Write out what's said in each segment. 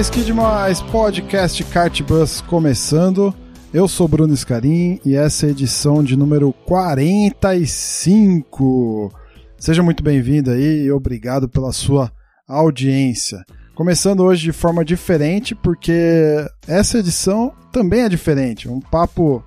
Demais, que demais! Podcast Kartbus começando. Eu sou Bruno Scarim e essa é a edição de número 45. Seja muito bem-vindo aí e obrigado pela sua audiência. Começando hoje de forma diferente, porque essa edição também é diferente. Um papo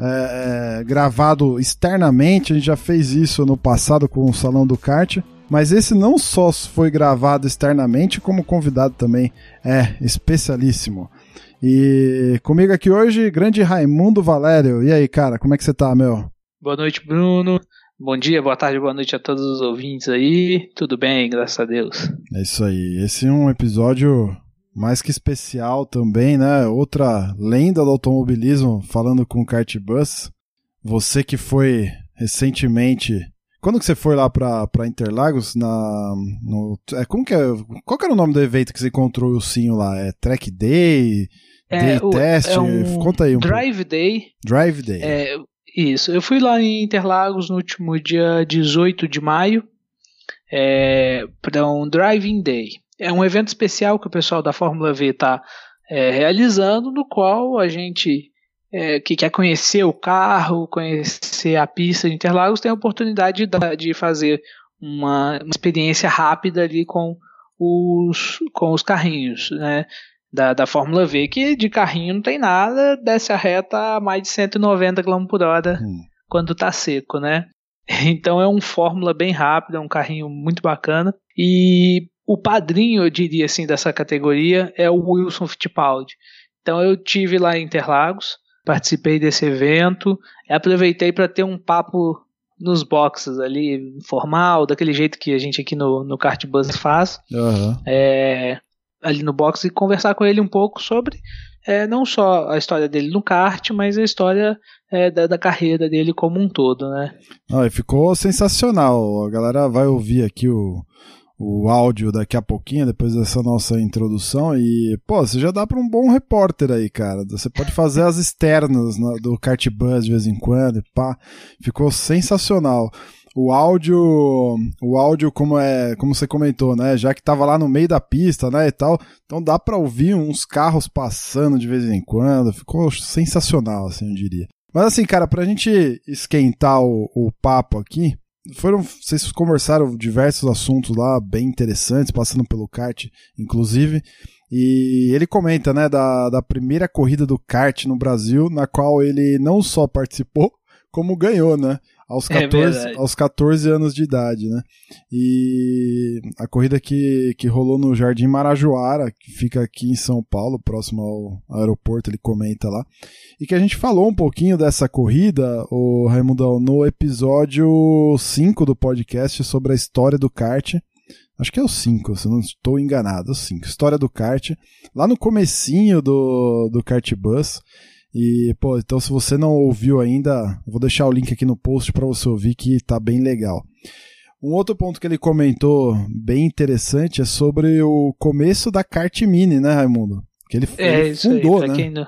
é, é, gravado externamente, a gente já fez isso no passado com o Salão do Kart. Mas esse não só foi gravado externamente, como convidado também é especialíssimo. E comigo aqui hoje, grande Raimundo Valério. E aí, cara, como é que você tá, meu? Boa noite, Bruno. Bom dia, boa tarde, boa noite a todos os ouvintes aí. Tudo bem, graças a Deus. É isso aí. Esse é um episódio mais que especial também, né? Outra lenda do automobilismo falando com o Kart Bus. Você que foi recentemente. Quando que você foi lá pra, pra Interlagos? Na, no, é, como que é? Qual que era o nome do evento que você encontrou o Sinho lá? É Track Day? Day o- Test? é um Conta aí um pouco. Drive Day. Drive Day. É, isso. Eu fui lá em Interlagos no último dia 18 de maio é, para um Driving Day. É um evento especial que o pessoal da Fórmula V está realizando, no qual a gente é, que quer conhecer o carro, conhecer a pista de Interlagos, tem a oportunidade de, de fazer uma, uma experiência rápida ali com os, com os carrinhos, né? Da, da Fórmula V, que de carrinho não tem nada, desce a reta a mais de 190 km por hora Hum. quando tá seco, né? Então é um Fórmula bem rápido, é um carrinho muito bacana. E o padrinho, eu diria assim, dessa categoria é o Wilson Fittipaldi. Então eu tive lá em Interlagos, participei desse evento, e aproveitei para ter um papo nos boxes ali, informal, daquele jeito que a gente aqui no, no Kart Bus faz Aham. é, ali no box e conversar com ele um pouco sobre é, não só a história dele no kart, mas a história é, da, da carreira dele como um todo, né? Ah, ficou sensacional. A galera vai ouvir aqui o, o áudio daqui a pouquinho, depois dessa nossa introdução. E, pô, você já dá pra um bom repórter aí, cara. Você pode fazer as externas na- do Kart Buzz de vez em quando, e pá. Ficou sensacional. O áudio, o áudio como é, como você comentou, né? Já que tava lá no meio da pista, né, e tal, então dá pra ouvir uns carros passando de vez em quando. Ficou sensacional, assim, eu diria. Mas assim, cara, pra gente esquentar o, o papo aqui, foram vocês conversaram diversos assuntos lá bem interessantes, passando pelo kart, inclusive. E ele comenta, né, da, da primeira corrida do kart no Brasil, na qual ele não só participou, como ganhou, né? Aos É 14, verdade. aos 14 anos de idade, né? E a corrida que, que rolou no Jardim Marajoara, que fica aqui em São Paulo, próximo ao aeroporto, ele comenta lá. E que a gente falou um pouquinho dessa corrida, o Raimundão, no episódio 5 do podcast sobre a história do kart. Acho que é o 5, se não estou enganado, é o 5. História do kart. Lá no comecinho do, do Kart Bus. E, pô, então se você não ouviu ainda, vou deixar o link aqui no post para você ouvir que tá bem legal. Um outro ponto que ele comentou bem interessante é sobre o começo da Kart Mini, né, Raimundo? Que ele, É ele isso fundou, aí. Né? não...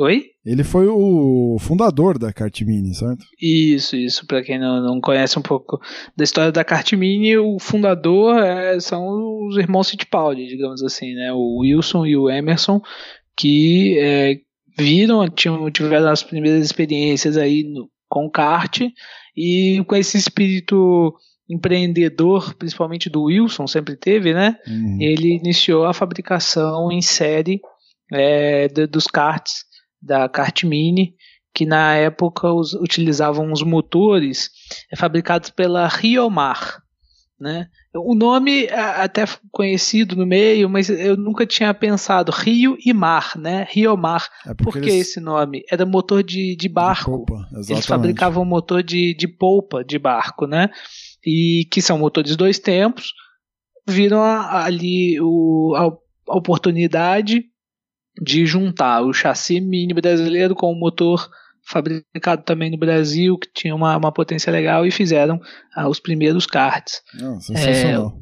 Oi? Ele foi o fundador da Kart Mini, certo? Isso, isso. Para quem não, não conhece um pouco da história da Kart Mini, o fundador é, são os irmãos Fittipaldi, digamos assim, né? O Wilson e o Emerson, que é, viram, tinham, tiveram as primeiras experiências aí no, com kart e com esse espírito empreendedor, principalmente do Wilson, sempre teve, né? Uhum. Ele iniciou a fabricação em série é, de- dos karts da Kart Mini, que na época os- utilizavam os motores é, fabricados pela Riomar. Né? O nome é até conhecido no meio, mas eu nunca tinha pensado. Rio e Mar, né? Riomar. É Por que eles- esse nome? Era motor de, de barco. Polpa, Eles fabricavam motor de, de polpa de barco, né? E que são motores dois tempos, viram ali o, a, a oportunidade de juntar o chassi mini brasileiro com o motor fabricado também no Brasil, que tinha uma, uma potência legal, e fizeram ah, os primeiros karts. Não, sensacional.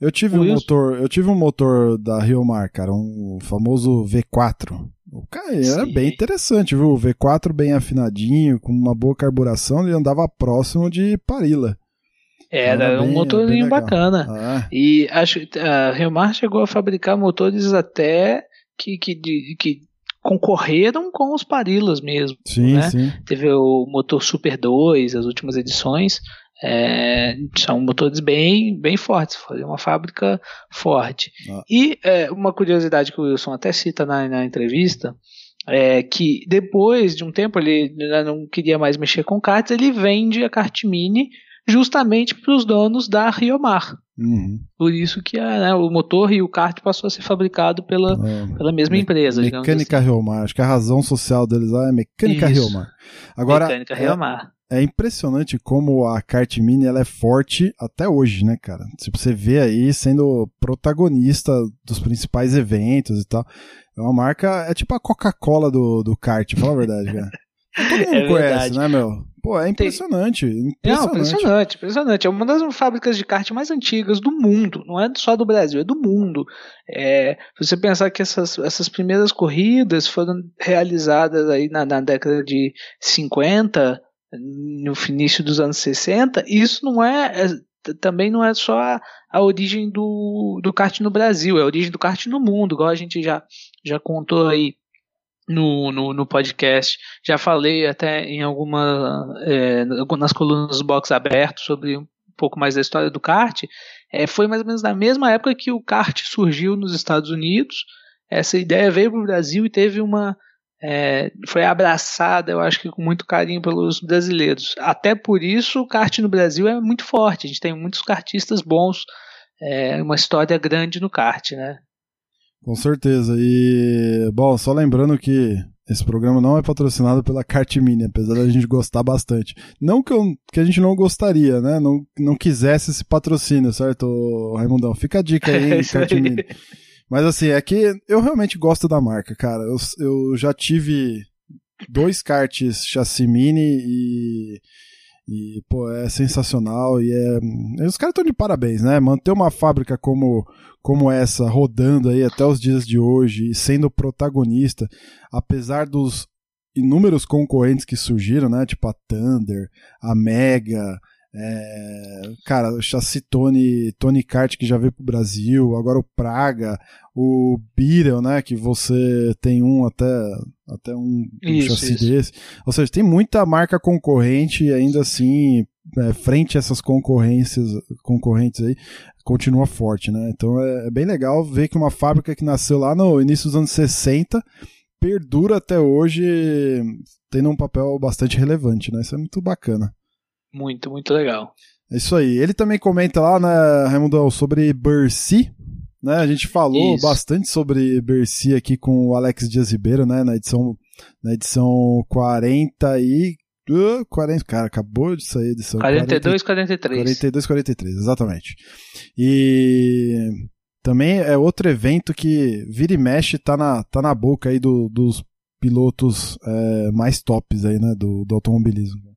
É, eu tive um motor, eu tive um motor da Rio Mar, cara, um famoso V4. O cara era Sim. bem interessante, viu? O V4 bem afinadinho, com uma boa carburação, ele andava próximo de Parila. Era, era bem, um motorzinho bacana. Ah. E acho que a Rio Mar chegou a fabricar motores até que, que, que concorreram com os Parilas mesmo. Sim, né? sim. Teve o motor Super 2, as últimas edições. É, são motores bem, bem fortes, foi uma fábrica forte. Ah. E é, uma curiosidade que o Wilson até cita na, na entrevista é que depois de um tempo ele não queria mais mexer com karts, ele vende a kart mini justamente para os donos da Riomar. Uhum. Por isso que a, né, o motor e o kart passou a ser fabricado pela, é, pela mesma me, empresa. Mecânica assim. Riomar. Acho que a razão social deles lá é Mecânica isso. Riomar. Agora, Mecânica Riomar. É, é impressionante como a kart mini ela é forte até hoje, né, cara? Tipo, você vê aí sendo protagonista dos principais eventos e tal. É uma marca, é tipo a Coca-Cola do, do kart, fala a verdade, cara. Todo mundo é conhece, verdade. né, meu? Pô, é impressionante, impressionante. Não, impressionante, impressionante. É uma das fábricas de kart mais antigas do mundo. Não é só do Brasil, é do mundo. É, se você pensar que essas, essas primeiras corridas foram realizadas aí na, na década de 50, no início dos anos 60, isso não é, é também não é só a, a, origem do, do kart no Brasil, é a origem do kart no mundo, igual a gente já, já contou aí no, no, no, podcast. Já falei até em alguma é, nas colunas do box aberto sobre um pouco mais da história do kart. É, foi mais ou menos na mesma época que o kart surgiu nos Estados Unidos. Essa ideia veio para o Brasil e teve uma é, foi abraçada, eu acho que com muito carinho pelos brasileiros. Até por isso o kart no Brasil é muito forte. A gente tem muitos kartistas bons, é, uma história grande no kart, né? Com certeza. E, bom, só lembrando que esse programa não é patrocinado pela Cartmini, apesar da gente gostar bastante. Não que, eu, que a gente não gostaria, né? Não, não quisesse esse patrocínio, certo, Raimundão? Fica a dica aí, é Cartmini. Mas assim, é que eu realmente gosto da marca, cara. Eu, eu já tive dois karts chassi mini e e, pô, é sensacional e é. Os caras estão de parabéns, né? Manter uma fábrica como, como essa rodando aí até os dias de hoje e sendo protagonista, apesar dos inúmeros concorrentes que surgiram, né? Tipo a Thunder, a Mega, é, cara, o chassi Tony, Tony Kart que já veio pro Brasil, agora o Praga, o Beetle, né? Que você tem um até, até um, um chassi isso. desse. Ou seja, tem muita marca concorrente e ainda assim, é, frente a essas concorrências, concorrentes aí, continua forte, né? Então é, é bem legal ver que uma fábrica que nasceu lá no início dos anos 60 perdura até hoje, tendo um papel bastante relevante, né? Isso é muito bacana. Muito, muito legal. É isso aí. Ele também comenta lá, né, Raimundo, sobre Bercy. Né? A gente falou isso. bastante sobre Bercy aqui com o Alex Dias Ribeiro, né? Na edição, na edição 40 e. Uh, 40, cara, acabou de sair a edição. 42, 40, 43. 42, 43, exatamente. E também é outro evento que vira e mexe tá na, tá na boca aí do, dos pilotos é, mais tops aí, né? Do, do automobilismo.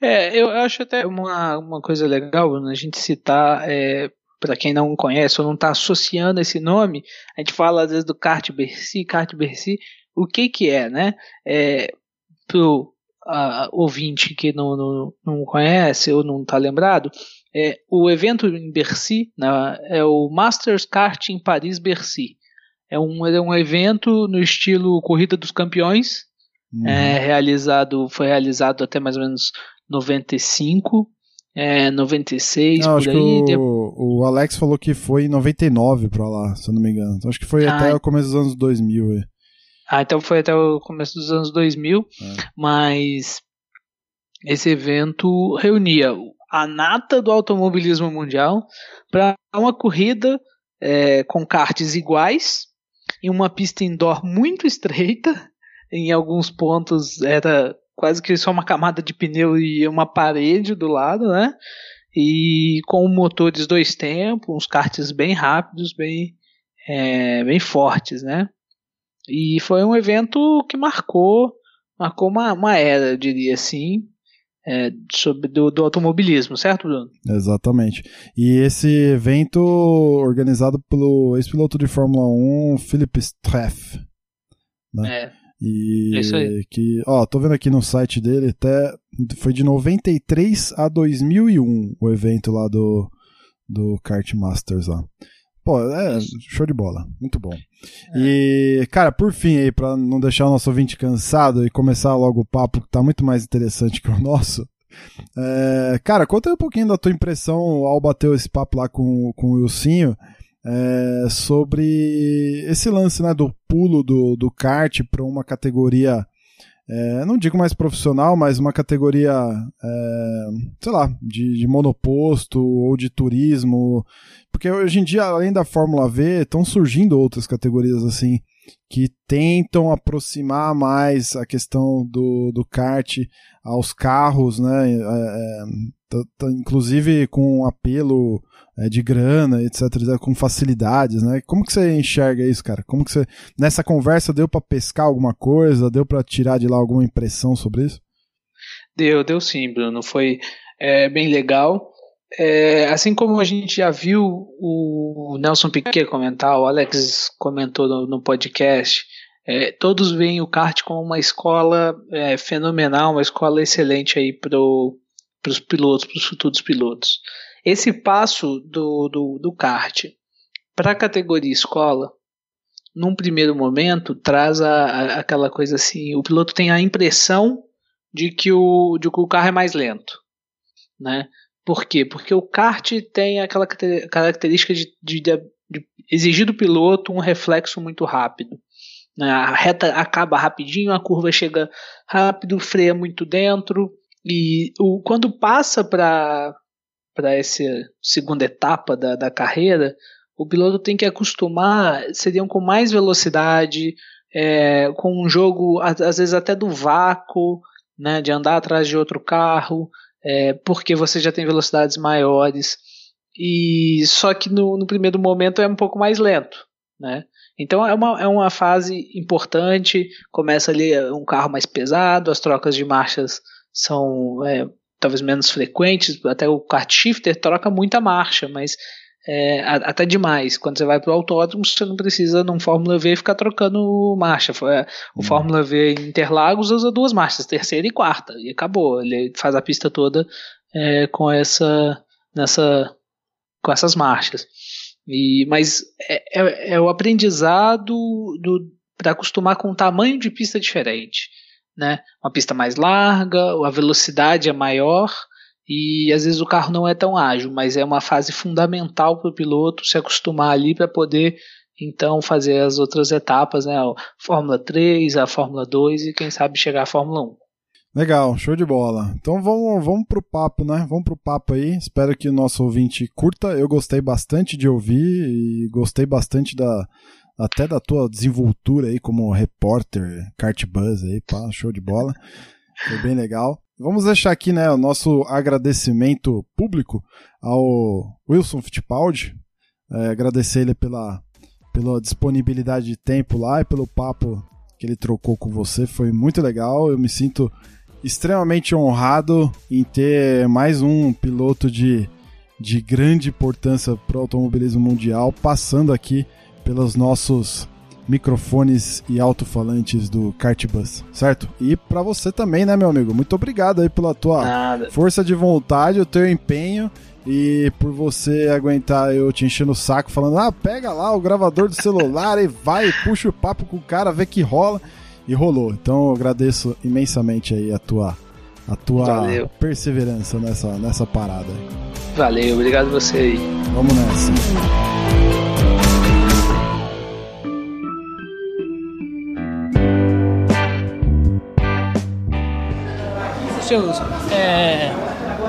É, eu acho até uma, uma coisa legal a gente citar, é, para quem não conhece ou não está associando esse nome, a gente fala às vezes do kart Bercy, kart Bercy, o que que é, né? É, pro ouvinte que não, não, não conhece ou não está lembrado, é, o evento em Bercy né, é o Masters Kart em Paris-Bercy. É um, é um evento no estilo Corrida dos Campeões, uhum. é, realizado, foi realizado até mais ou menos 95, é, 96, não, por aí. O, o, Alex falou que foi em 99 pra lá, se eu não me engano. Então, acho que foi ah, até o começo dos anos 2000. É. Ah, então foi até o começo dos anos 2000, é. mas esse evento reunia a nata do automobilismo mundial para uma corrida é, com karts iguais em uma pista indoor muito estreita. Em alguns pontos era quase que só uma camada de pneu e uma parede do lado, né? e com motores dois tempos, uns karts bem rápidos, bem, é, bem fortes, né? E foi um evento que marcou, marcou uma, uma era, eu diria assim, é, sobre do, do, automobilismo, certo, Bruno? Exatamente. E esse evento organizado pelo ex-piloto de Fórmula 1, Philip Streff. Né? É. E é isso aí. que, ó, tô vendo aqui no site dele, até foi de 93 a 2001 o evento lá do do Kart Masters lá. Pô, é show de bola, muito bom. É. E, cara, por fim aí, pra não deixar o nosso ouvinte cansado e começar logo o papo que tá muito mais interessante que o nosso, é, cara, conta aí um pouquinho da tua impressão ao bater esse papo lá com, com o Wilsinho é, sobre esse lance né, do pulo do, do kart para uma categoria, é, não digo mais profissional, mas uma categoria, é, sei lá, de, de, monoposto ou de turismo. Porque hoje em dia, além da Fórmula V, estão surgindo outras categorias assim que tentam aproximar mais a questão do, do kart aos carros, né? Inclusive com apelo é, de grana, etc, com facilidades, né? Como que você enxerga isso, cara? Como que você nessa conversa deu para pescar alguma coisa, deu para tirar de lá alguma impressão sobre isso? Deu, deu sim, Bruno. Foi é, bem legal. É, assim como a gente já viu o Nelson Piquet comentar, o Alex comentou no, no podcast, é, todos veem o kart como uma escola é, fenomenal, uma escola excelente aí para os pilotos, para os futuros pilotos. Esse passo do, do, do kart para a categoria escola, num primeiro momento, traz a, a, aquela coisa assim: o piloto tem a impressão de que o, de que o carro é mais lento. Né? Por quê? Porque o kart tem aquela característica de, de, de exigir do piloto um reflexo muito rápido. Né? A reta acaba rapidinho, a curva chega rápido, freia muito dentro. E o, quando passa para essa segunda etapa da, da carreira, o piloto tem que acostumar, seriam com mais velocidade, é, com um jogo, às vezes até do vácuo, né, de andar atrás de outro carro, é, porque você já tem velocidades maiores. E só que no, no, primeiro momento é um pouco mais lento, né? Então é uma, é uma fase importante. Começa ali um carro mais pesado, as trocas de marchas são é, talvez menos frequentes, até o kart shifter troca muita marcha, mas é, até demais. Quando você vai para o autódromo, você não precisa num Fórmula V ficar trocando marcha. É, o hum. Fórmula V em Interlagos usa duas marchas, terceira e quarta, e acabou. Ele faz a pista toda é, com essa nessa com essas marchas. E, mas é, é, é o aprendizado para acostumar com um tamanho de pista diferente né? Uma pista mais larga, a velocidade é maior e às vezes o carro não é tão ágil, mas é uma fase fundamental para o piloto se acostumar ali para poder então fazer as outras etapas, né? A Fórmula 3, a Fórmula 2 e quem sabe chegar à Fórmula 1. Legal, show de bola. Então vamos, vamos pro papo, né? Vamos pro papo aí. Espero que o nosso ouvinte curta. Eu gostei bastante de ouvir e gostei bastante da, até da tua desenvoltura aí como repórter, kart buzz aí, pá, show de bola. Foi bem legal. Vamos deixar aqui, né, o nosso agradecimento público ao Wilson Fittipaldi. É, agradecer ele pela, pela disponibilidade de tempo lá e pelo papo que ele trocou com você. Foi muito legal. Eu me sinto extremamente honrado em ter mais um piloto de, de grande importância para o automobilismo mundial passando aqui pelos nossos microfones e alto-falantes do Cartbus, certo? E para você também, né, meu amigo? Muito obrigado aí pela tua Nada. força de vontade, o teu empenho e por você aguentar eu te enchendo o saco falando: "Ah, pega lá o gravador do celular e vai, puxa o papo com o cara, vê que rola". E rolou. Então eu agradeço imensamente aí a tua a tua Valeu. perseverança nessa nessa parada. Valeu, obrigado você aí. Vamos nessa. Seus, é,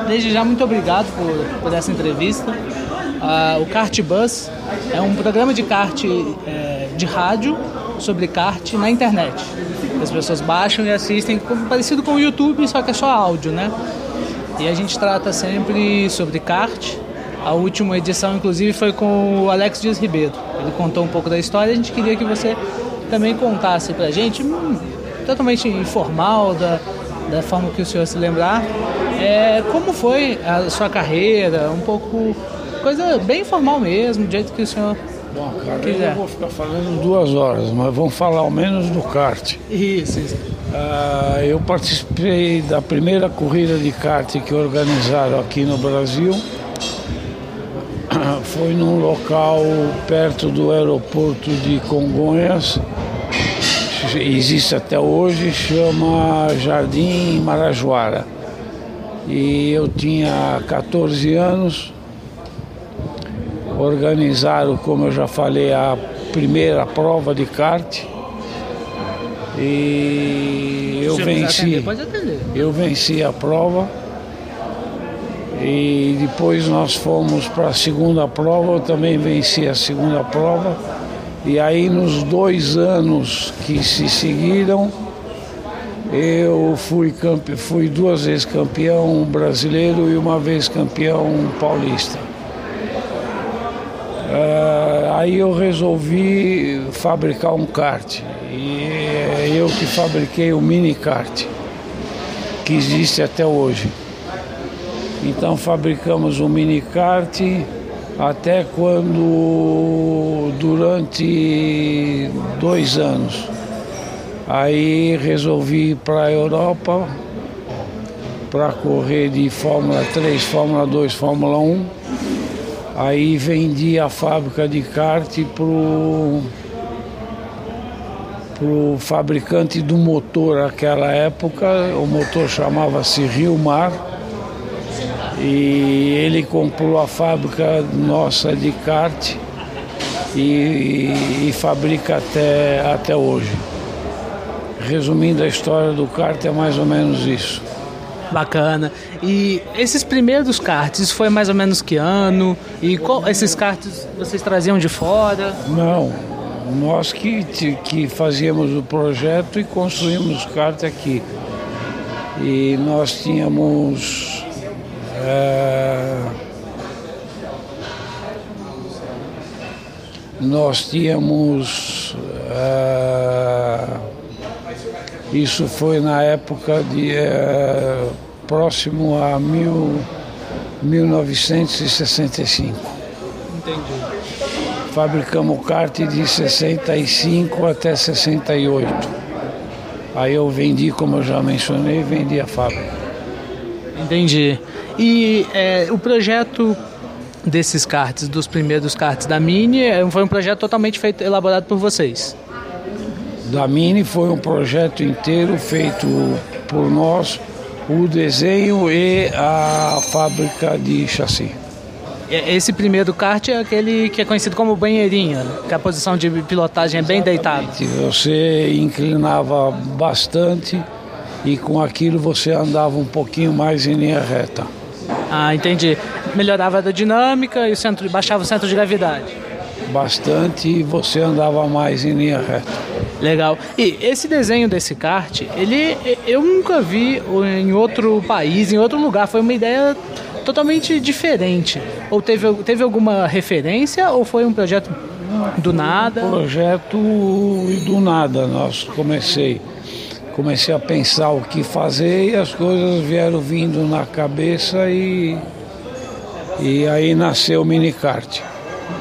desde já muito obrigado por, por essa entrevista. Ah, o Kart Bus é um programa de kart é, de rádio sobre kart na internet. As pessoas baixam e assistem, parecido com o YouTube, só que é só áudio, né? E a gente trata sempre sobre kart. A última edição, inclusive, foi com o Alex Dias Ribeiro. Ele contou um pouco da história. A gente queria que você também contasse pra gente, hum, totalmente informal, da, da forma que o senhor se lembrar, é, como foi a sua carreira, um pouco, coisa bem informal mesmo, do jeito que o senhor Bom, cara, eu vou ficar falando duas horas, mas vamos falar ao menos do kart. Isso, isso. Uh, eu participei da primeira corrida de kart que organizaram aqui no Brasil. Foi num local perto do aeroporto de Congonhas, existe até hoje, chama Jardim Marajoara. E eu tinha 14 anos, organizaram, como eu já falei, a primeira prova de kart. E eu venci. Eu venci a prova. E depois nós fomos para a segunda prova, eu também venci a segunda prova. E aí nos dois anos que se seguiram, eu fui, campe... fui duas vezes campeão brasileiro e uma vez campeão paulista. Uh, aí eu resolvi fabricar um kart. E é eu que fabriquei o mini kart, que existe até hoje. Então fabricamos o mini kart até quando durante dois anos. Aí resolvi ir para a Europa para correr de Fórmula 3, Fórmula 2, Fórmula 1. Aí vendi a fábrica de kart pro pro fabricante do motor naquela época, o motor chamava-se Rio Mar e ele comprou a fábrica nossa de kart e, e, e, fabrica até, até hoje. Resumindo a história do kart é mais ou menos isso. Bacana. E esses primeiros karts, foi mais ou menos que ano? E qual, esses karts vocês traziam de fora? Não, nós que, que fazíamos o projeto e construímos o kart aqui. E nós tínhamos é, nós tínhamos. É, isso foi na época de. É, próximo a mil, 1965. Entendi. Fabricamos kart de 65 até 68. Aí eu vendi, como eu já mencionei, vendi a fábrica. Entendi. E é, o projeto desses karts, dos primeiros karts da Mini, é, foi um projeto totalmente feito, elaborado por vocês? Da Mini foi um projeto inteiro feito por nós, o desenho e a fábrica de chassi. Esse primeiro kart é aquele que é conhecido como banheirinha, que a posição de pilotagem é bem deitada. Você inclinava bastante e com aquilo você andava um pouquinho mais em linha reta. Ah, entendi. Melhorava a dinâmica e o centro, baixava o centro de gravidade. Bastante e você andava mais em linha reta. Legal. E esse desenho desse kart, ele eu nunca vi em outro país, em outro lugar. Foi uma ideia totalmente diferente. Ou teve, teve alguma referência ou foi um projeto do nada? Um projeto do nada. Nós comecei comecei a pensar o que fazer e as coisas vieram vindo na cabeça e, e aí nasceu o minicart.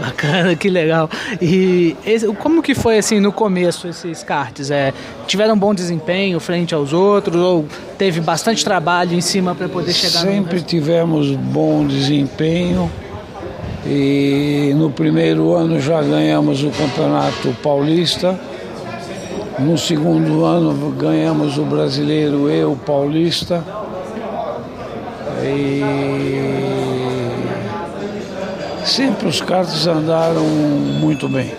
Bacana, que legal. E esse, como que foi assim no começo esses karts? É, tiveram um bom desempenho frente aos outros ou teve bastante trabalho em cima para poder chegar Sempre no... tivemos bom desempenho e no primeiro ano já ganhamos o campeonato paulista no segundo ano ganhamos o brasileiro e o paulista. E sempre os cartas andaram muito bem.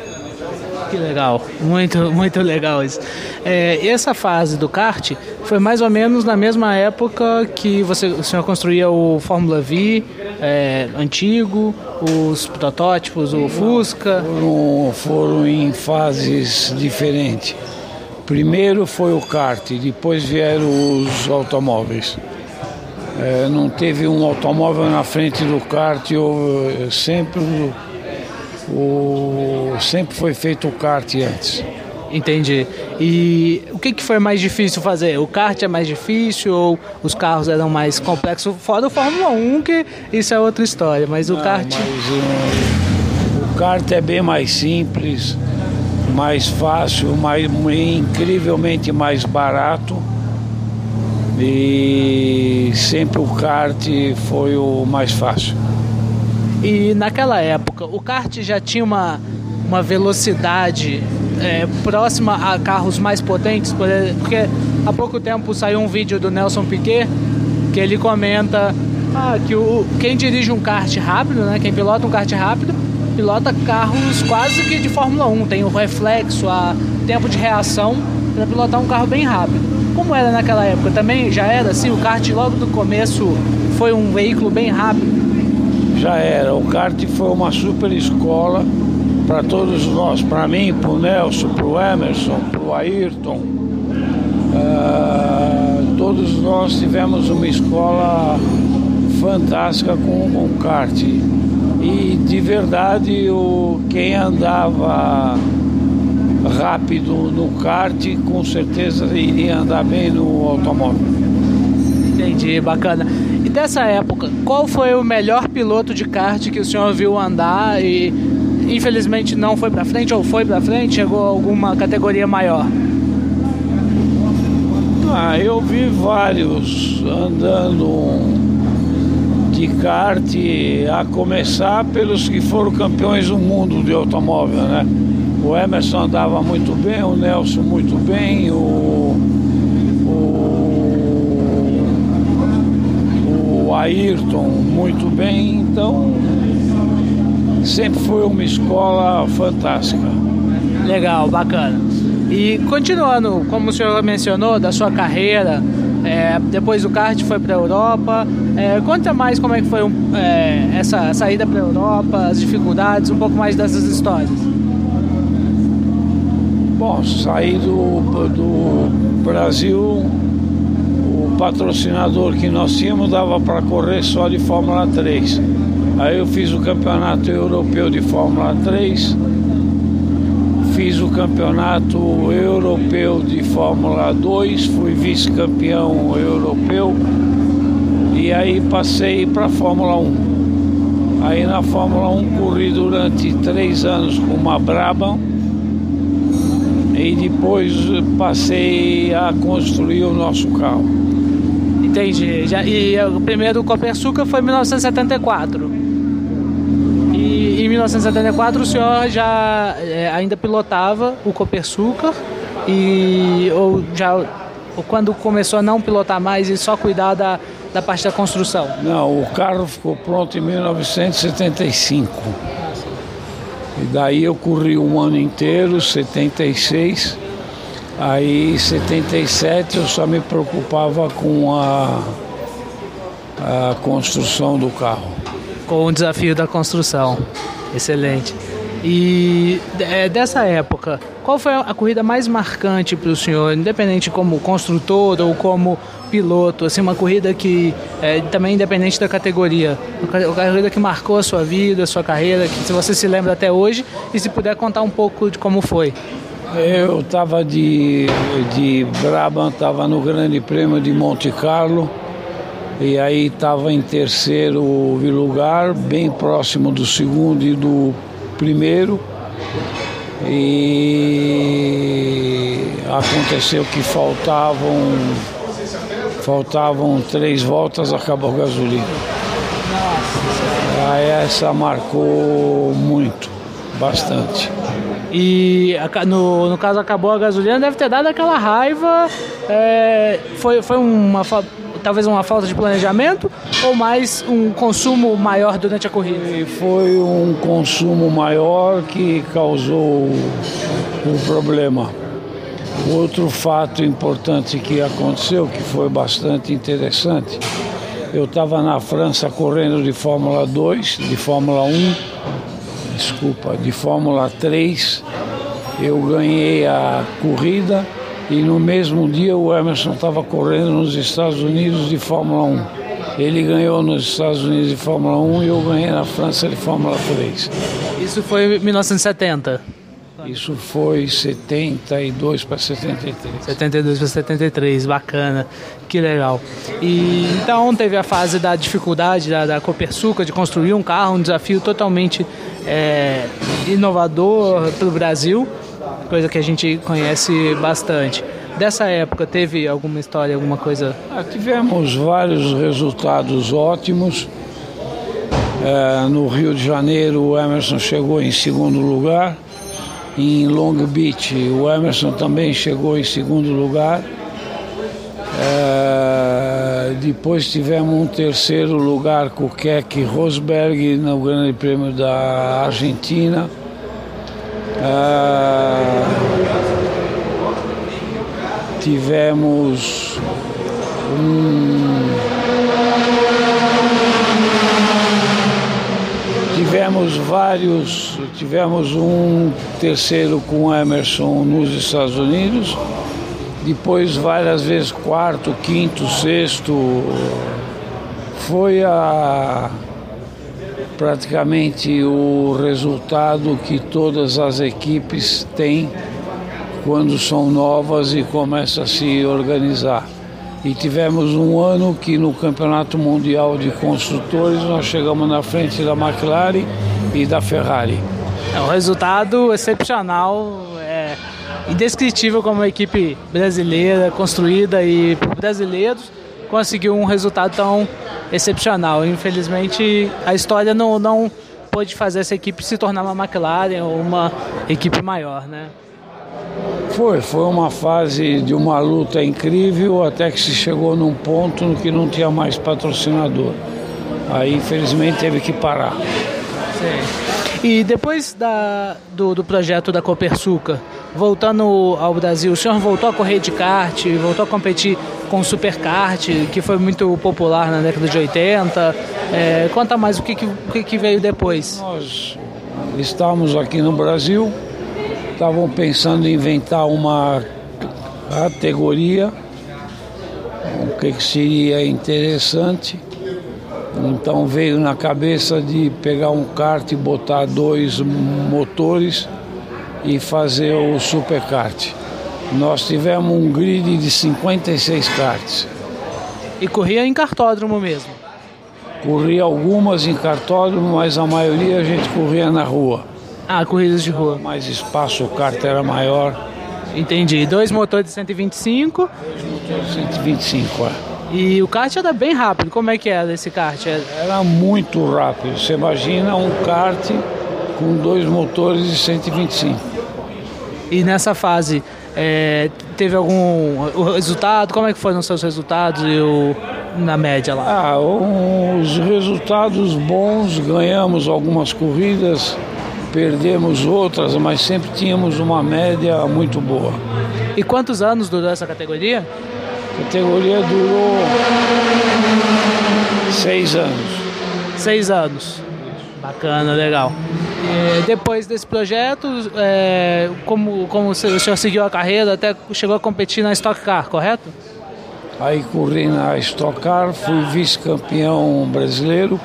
Que legal, muito, muito legal isso. É, essa fase do kart foi mais ou menos na mesma época que você, o senhor construía o Fórmula V é, antigo, os protótipos, o Fusca? Foram, foram em fases diferentes. Primeiro foi o kart, depois vieram os automóveis. É, não teve um automóvel na frente do kart, eu, sempre, o, sempre foi feito o kart antes. Entendi. E o que, que foi mais difícil fazer? O kart é mais difícil ou os carros eram mais complexos? Fora o Fórmula 1, que isso é outra história, mas o Não, kart. Mas, o kart é bem mais simples, mais fácil, mais, incrivelmente mais barato. E sempre o kart foi o mais fácil. E naquela época, o kart já tinha uma, uma velocidade é, próxima a carros mais potentes? Porque há pouco tempo saiu um vídeo do Nelson Piquet que ele comenta ah, que o, quem dirige um kart rápido, né, quem pilota um kart rápido, pilota carros quase que de Fórmula 1. Tem o reflexo, a tempo de reação para pilotar um carro bem rápido. Como era naquela época? Também já era assim? O kart logo do começo foi um veículo bem rápido? Já era. O kart foi uma super escola para todos nós, para mim, para o Nelson, para o Emerson, para o Ayrton. Uh, todos nós tivemos uma escola fantástica com o kart. E de verdade, o, quem andava rápido no kart com certeza iria andar bem no automóvel. Entendi, bacana. E dessa época, qual foi o melhor piloto de kart que o senhor viu andar e infelizmente não foi para frente ou foi para frente, chegou a alguma categoria maior? Ah, eu vi vários andando de kart, a começar pelos que foram campeões do mundo de automóvel, né? O Emerson andava muito bem, o Nelson muito bem, o, o, o Ayrton muito bem, então sempre foi uma escola fantástica. Legal, bacana. E continuando, como o senhor mencionou, da sua carreira, é, depois do kart foi para a Europa. É, conta mais como é que foi é, essa saída para a Europa, as dificuldades, um pouco mais dessas histórias. Bom, saí do, do Brasil, o patrocinador que nós tínhamos dava para correr só de Fórmula 3. Aí eu fiz o campeonato europeu de Fórmula 3, fiz o campeonato europeu de Fórmula 2, fui vice-campeão europeu e aí passei para a Fórmula 1. Aí na Fórmula 1 corri durante três anos com uma Brabham e depois passei a construir o nosso carro. Entendi. Já, e o primeiro Copersuca foi em 1974. 1974 o senhor já é, ainda pilotava o Copersucar e ou já ou quando começou a não pilotar mais e só cuidar da, da parte da construção? Não, o carro ficou pronto em 1975. E daí eu corri um ano inteiro, 76. Aí 77 eu só me preocupava com a, a construção do carro. Com o desafio da construção. Excelente. E é, dessa época, qual foi a corrida mais marcante para o senhor, independente como construtor ou como piloto, assim, uma corrida que é, também independente da categoria, uma corrida que marcou a sua vida, a sua carreira, que se você se lembra até hoje e se puder contar um pouco de como foi. Eu estava de, de Brabham, estava no Grande Prêmio de Monte Carlo e aí estava em terceiro lugar, bem próximo do segundo e do primeiro. E aconteceu que faltavam faltavam três voltas, acabou a gasolina. Aí essa marcou muito, bastante. E no, no caso acabou a gasolina, deve ter dado aquela raiva. É, foi, foi uma talvez uma falta de planejamento ou mais um consumo maior durante a corrida? E foi um consumo maior que causou o problema. Outro fato importante que aconteceu, que foi bastante interessante, eu estava na França correndo de Fórmula 2, de Fórmula 1, desculpa, de Fórmula 3. Eu ganhei a corrida e no mesmo dia o Emerson estava correndo nos Estados Unidos de Fórmula 1. Ele ganhou nos Estados Unidos de Fórmula 1 e eu ganhei na França de Fórmula 3. Isso foi em 1970. Isso foi 72 para 73. 72 para 73, bacana, que legal. E então teve a fase da dificuldade da, da Copersuca de construir um carro, um desafio totalmente é, inovador para o Brasil, coisa que a gente conhece bastante. Dessa época teve alguma história, alguma coisa? Ah, tivemos vários resultados ótimos. É, no Rio de Janeiro, o Emerson chegou em segundo lugar. Em Long Beach, o Emerson também chegou em segundo lugar. É, depois tivemos um terceiro lugar com o Keck Rosberg no Grande Prêmio da Argentina. É, tivemos um Tivemos vários, tivemos um terceiro com Emerson nos Estados Unidos, depois várias vezes quarto, quinto, sexto. Foi a praticamente o resultado que todas as equipes têm quando são novas e começam a se organizar. E tivemos um ano que no Campeonato Mundial de Construtores nós chegamos na frente da McLaren e da Ferrari. É um resultado excepcional, é indescritível como a equipe brasileira, construída e por brasileiros, conseguiu um resultado tão excepcional. Infelizmente, a história não, não pôde fazer essa equipe se tornar uma McLaren ou uma equipe maior, né? Foi, foi uma fase de uma luta incrível até que se chegou num ponto no que não tinha mais patrocinador. Aí infelizmente teve que parar. Sim. E depois da, do, do projeto da Copersuca, voltando ao Brasil, o senhor voltou a correr de kart, voltou a competir com o superkart, que foi muito popular na década de 80. É, conta mais o que, que, que veio depois. Nós estávamos aqui no Brasil, estavam pensando em inventar uma categoria, o que, que seria interessante. Então veio na cabeça de pegar um kart e botar dois motores e fazer o superkart. Nós tivemos um grid de 56 karts. E corria em cartódromo mesmo? Corria algumas em cartódromo, mas a maioria a gente corria na rua. Ah, corridas de rua. Mais espaço, o kart era maior. Entendi. Dois motores de 125. Dois motores de 125, é. E o kart era bem rápido. Como é que era esse kart? Era muito rápido. Você imagina um kart com dois motores de 125. E nessa fase, é, teve algum o resultado? Como é que foram os seus resultados e o, na média lá? Ah, os resultados bons, ganhamos algumas corridas, perdemos outras, mas sempre tínhamos uma média muito boa. E quantos anos durou essa categoria? A categoria durou seis anos. Seis anos. Bacana, legal. E depois desse projeto, é, como, como o senhor seguiu a carreira, até chegou a competir na Stock Car, correto? Aí corri na Stock Car, fui vice-campeão brasileiro,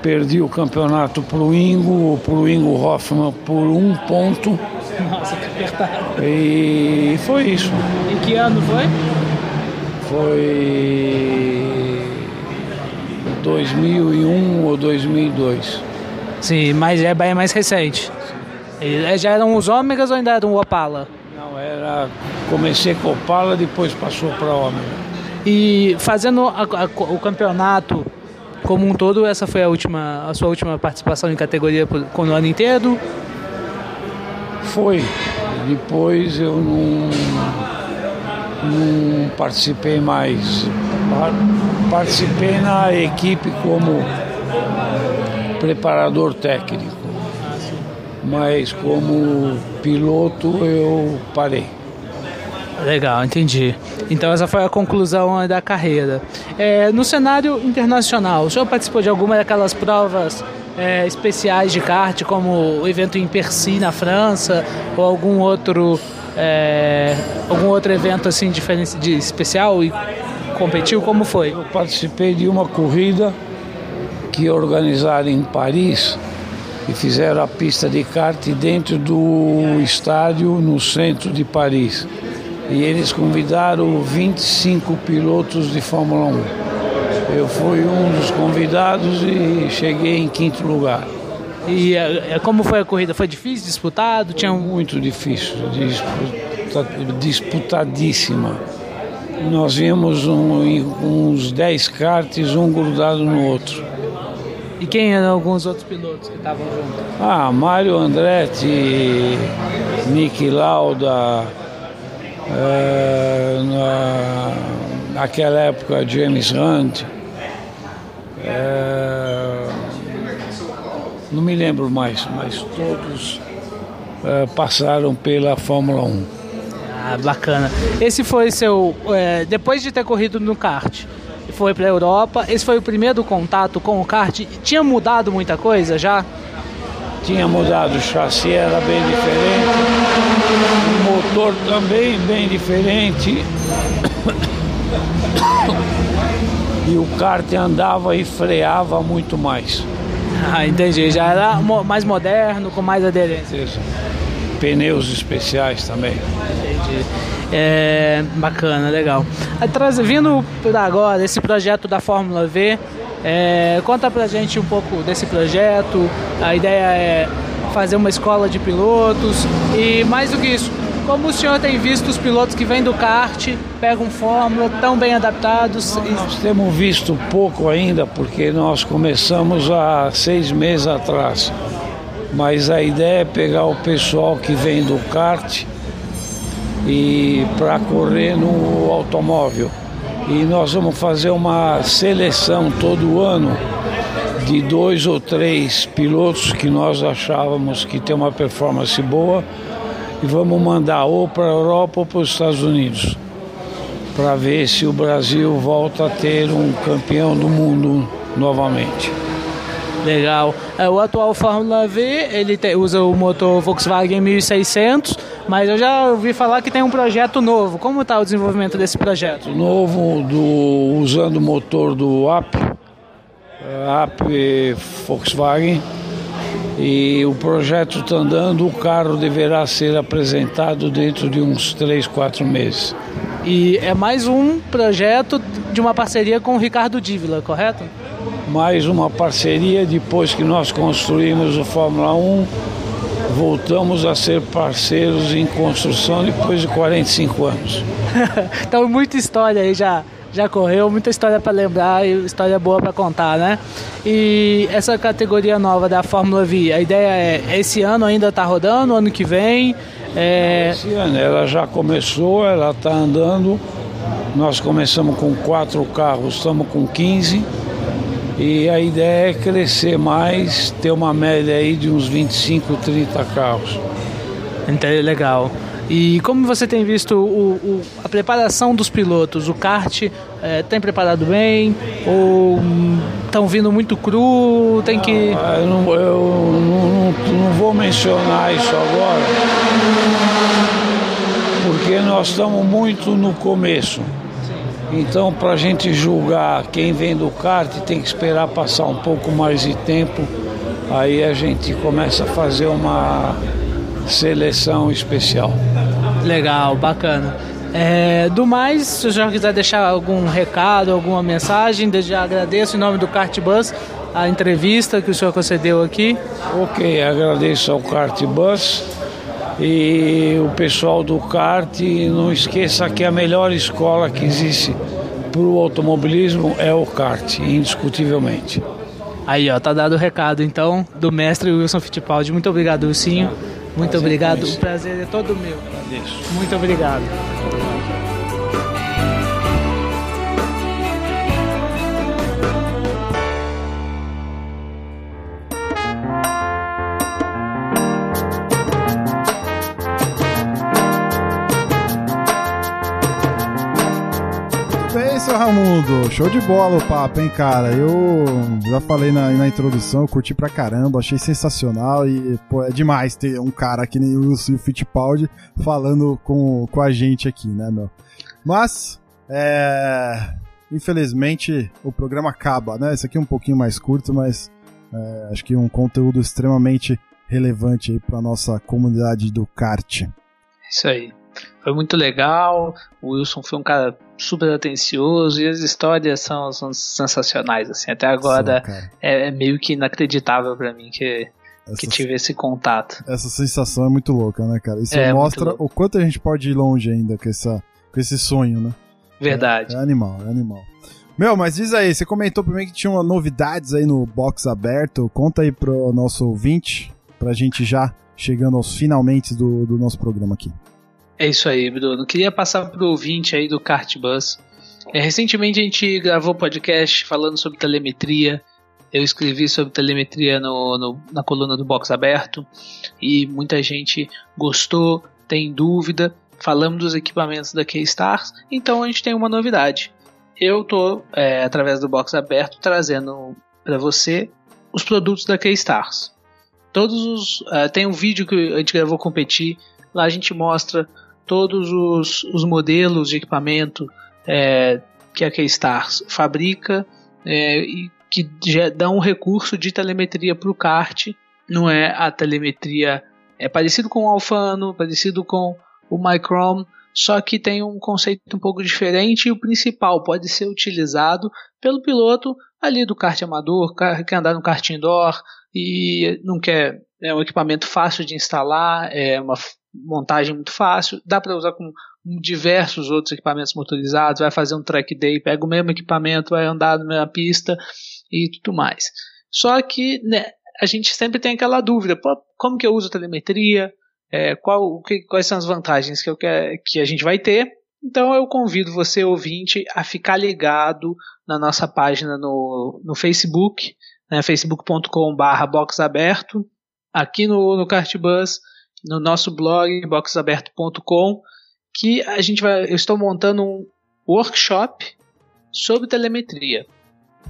perdi o campeonato para o Ingo, para o Ingo Hoffman por um ponto. Nossa, que apertado. E foi isso. Em que ano foi? Foi 2001 ou 2002. Sim, mas é bem mais recente. E já eram os ômegas ou ainda era um Opala? Não, era. Comecei com Opala, depois passou para ômega. E fazendo a, a, o campeonato como um todo, essa foi a última, a sua última participação em categoria com o ano inteiro? Foi. Depois eu não, não participei mais. Participei na equipe como preparador técnico. Mas como piloto eu parei. Legal, entendi. Então essa foi a conclusão da carreira. É, no cenário internacional, o senhor participou de alguma daquelas provas é, especiais de kart, como o evento em Percy na França, ou algum outro é, algum outro evento assim diferente de especial? competiu? Como foi? Eu participei de uma corrida que organizaram em Paris e fizeram a pista de kart dentro do estádio no centro de Paris. E eles convidaram 25 pilotos de Fórmula 1. Eu fui um dos convidados e cheguei em quinto lugar. E é, como foi a corrida? Foi difícil, disputado? Tinha um... Muito difícil, disputadíssima. Nós vimos um, uns 10 karts, um grudado no outro. E quem eram alguns outros pilotos que estavam juntos? Ah, Mário Andretti, Nick Lauda, é, na, naquela época James Hunt. É, não me lembro mais, mas todos é, passaram pela Fórmula 1. Ah, bacana. Esse foi seu. Depois de ter corrido no kart, foi para a Europa. Esse foi o primeiro contato com o kart. Tinha mudado muita coisa já? Tinha mudado, o chassi era bem diferente, o motor também bem diferente. E o kart andava e freava muito mais. Ah, entendi. Já era mais moderno, com mais aderência. Isso. Pneus especiais também. Entendi. É, bacana, legal. Traz, vindo agora, esse projeto da Fórmula V, é, conta pra gente um pouco desse projeto. A ideia é fazer uma escola de pilotos e mais do que isso, como o senhor tem visto os pilotos que vêm do kart, pegam Fórmula, tão bem adaptados? Nós temos visto pouco ainda, porque nós começamos há seis meses atrás. Mas a ideia é pegar o pessoal que vem do kart e para correr no automóvel. E nós vamos fazer uma seleção todo ano de dois ou três pilotos que nós achávamos que tem uma performance boa e vamos mandar ou para a Europa ou para os Estados Unidos para ver se o Brasil volta a ter um campeão do mundo novamente. Legal. É, o atual Fórmula V ele te, usa o motor Volkswagen 1600 mas eu já ouvi falar que tem um projeto novo. Como está o desenvolvimento desse projeto? Novo, do, usando o motor do AP, AP Volkswagen. E o projeto está andando, o carro deverá ser apresentado dentro de uns 3, 4 meses. E é mais um projeto de uma parceria com o Ricardo Dívila, correto? Mais uma parceria depois que nós construímos o Fórmula 1 voltamos a ser parceiros em construção depois de 45 anos. então, muita história aí já, já correu, muita história para lembrar e história boa para contar, né? E essa categoria nova da Fórmula V, a ideia é esse ano ainda está rodando, ano que vem? É... Esse ano ela já começou, ela está andando. Nós começamos com quatro carros, estamos com 15 e a ideia é crescer mais, ter uma média aí de uns 25, 30 carros. Entendi, legal. E como você tem visto o, o, a preparação dos pilotos? O kart é, tem preparado bem? Ou estão hum, vindo muito cru? Tem que. Ah, eu, não, eu não, não, não vou mencionar isso agora, porque nós estamos muito no começo. Então, para a gente julgar quem vem do kart, tem que esperar passar um pouco mais de tempo. Aí a gente começa a fazer uma seleção especial. Legal, bacana. É, do mais, se o senhor quiser deixar algum recado, alguma mensagem, desde já agradeço em nome do Kart Bus a entrevista que o senhor concedeu aqui. Ok, agradeço ao Kart Bus e o pessoal do kart, não esqueça que a melhor escola que existe para o automobilismo é o kart, indiscutivelmente. Aí, ó, tá dado o recado então do mestre Wilson Fittipaldi. Muito obrigado, Wilson. Muito prazer obrigado. O prazer é todo meu. Agradeço. Muito obrigado. Seu Raimundo. Show de bola o papo, hein, cara? Eu já falei na, na introdução, eu curti pra caramba, achei sensacional e, pô, é demais ter um cara que nem o Wilson Fittipaldi falando com, com a gente aqui, né, meu? Mas, é. infelizmente o programa acaba, né? Esse aqui é um pouquinho mais curto, mas é, acho que um conteúdo extremamente relevante aí para nossa comunidade do kart. Isso aí. Foi muito legal. O Wilson foi um cara super atencioso e as histórias são, são sensacionais. Assim, até agora Sim, é, é, meio que inacreditável para mim que, essa, que tive esse contato. Essa sensação é muito louca, né, cara? Isso é, mostra o quanto a gente pode ir longe ainda com, essa, com esse sonho, né? Verdade. É, é animal, é animal. Meu, mas diz aí, você comentou pra mim que tinha novidades aí no box aberto. Conta aí pro nosso ouvinte, pra gente já chegando aos finalmente do, do nosso programa aqui. É isso aí, Bruno. Queria passar pro ouvinte aí do Kart Bus. É, recentemente a gente gravou podcast falando sobre telemetria. Eu escrevi sobre telemetria no, no, na coluna do Box Aberto e muita gente gostou, tem dúvida. Falamos dos equipamentos da K-Stars, então a gente tem uma novidade eu tô, é, através do box aberto, trazendo para você os produtos da K-Stars. Todos os. Uh, tem um vídeo que a gente gravou competir, lá a gente mostra todos os, os modelos de equipamento é, que a K-Stars fabrica é, e que dão um recurso de telemetria para o kart. Não é a telemetria. É parecido com o Alfano, parecido com o Micron, só que tem um conceito um pouco diferente e o principal pode ser utilizado pelo piloto ali do kart amador, que quer andar no kart indoor e não quer é um equipamento fácil de instalar, é uma montagem muito fácil, dá para usar com diversos outros equipamentos motorizados, vai fazer um track day, pega o mesmo equipamento, vai andar na mesma pista e tudo mais. Só que né, a gente sempre tem aquela dúvida, como que eu uso telemetria? é, qual, que, quais são as vantagens que, eu quer, que a gente vai ter. Então eu convido você, ouvinte, a ficar ligado na nossa página no, no Facebook, né, facebook.com.br aqui no, no Cartbus, no nosso blog boxaberto.com, que a gente vai, eu estou montando um workshop sobre telemetria.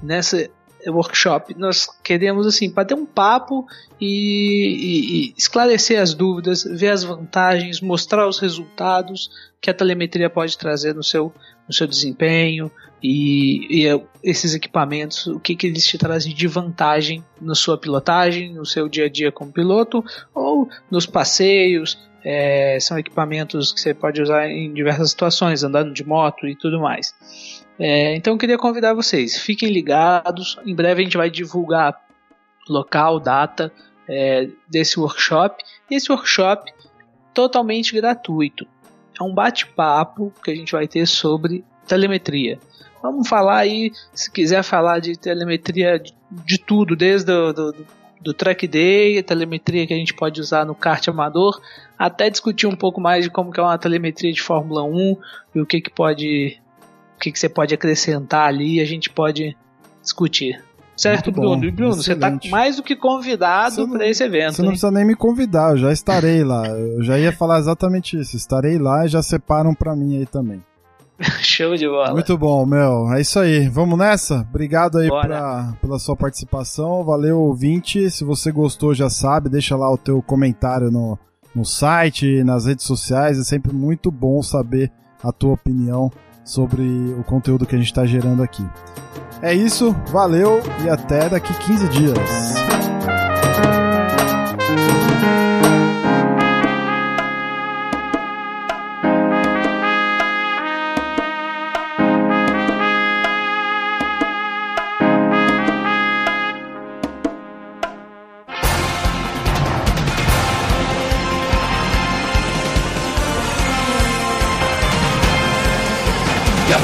Nessa, workshop, nós queremos assim bater um papo e, e, e, esclarecer as dúvidas, ver as vantagens, mostrar os resultados que a telemetria pode trazer no seu, no seu desempenho e, e esses equipamentos, o que, que eles te trazem de vantagem na sua pilotagem, no seu dia a dia como piloto ou nos passeios. É, são equipamentos que você pode usar em diversas situações, andando de moto e tudo mais. É, então eu queria convidar vocês, fiquem ligados. Em breve a gente vai divulgar local, data é, desse workshop. Esse workshop totalmente gratuito. É um bate-papo que a gente vai ter sobre telemetria. Vamos falar aí, se quiser falar de telemetria de, de tudo, desde o do, do track day, telemetria que a gente pode usar no kart amador, até discutir um pouco mais de como que é uma telemetria de Fórmula 1 e o que, que pode o que, que você pode acrescentar ali, a gente pode discutir. Certo, Bruno? e Bruno, você está mais do que convidado para esse evento. Você não precisa nem me convidar, eu já estarei lá. Eu já ia falar exatamente isso. Estarei lá e já separam para mim aí também. Show de bola. Muito bom, Mel. É isso aí. Vamos nessa? Obrigado aí pra, pela sua participação. Valeu, ouvinte. Se você gostou, já sabe, deixa lá o teu comentário no, no site, nas redes sociais. É sempre muito bom saber a tua opinião sobre o conteúdo que a gente está gerando aqui. É isso, valeu e até daqui 15 dias.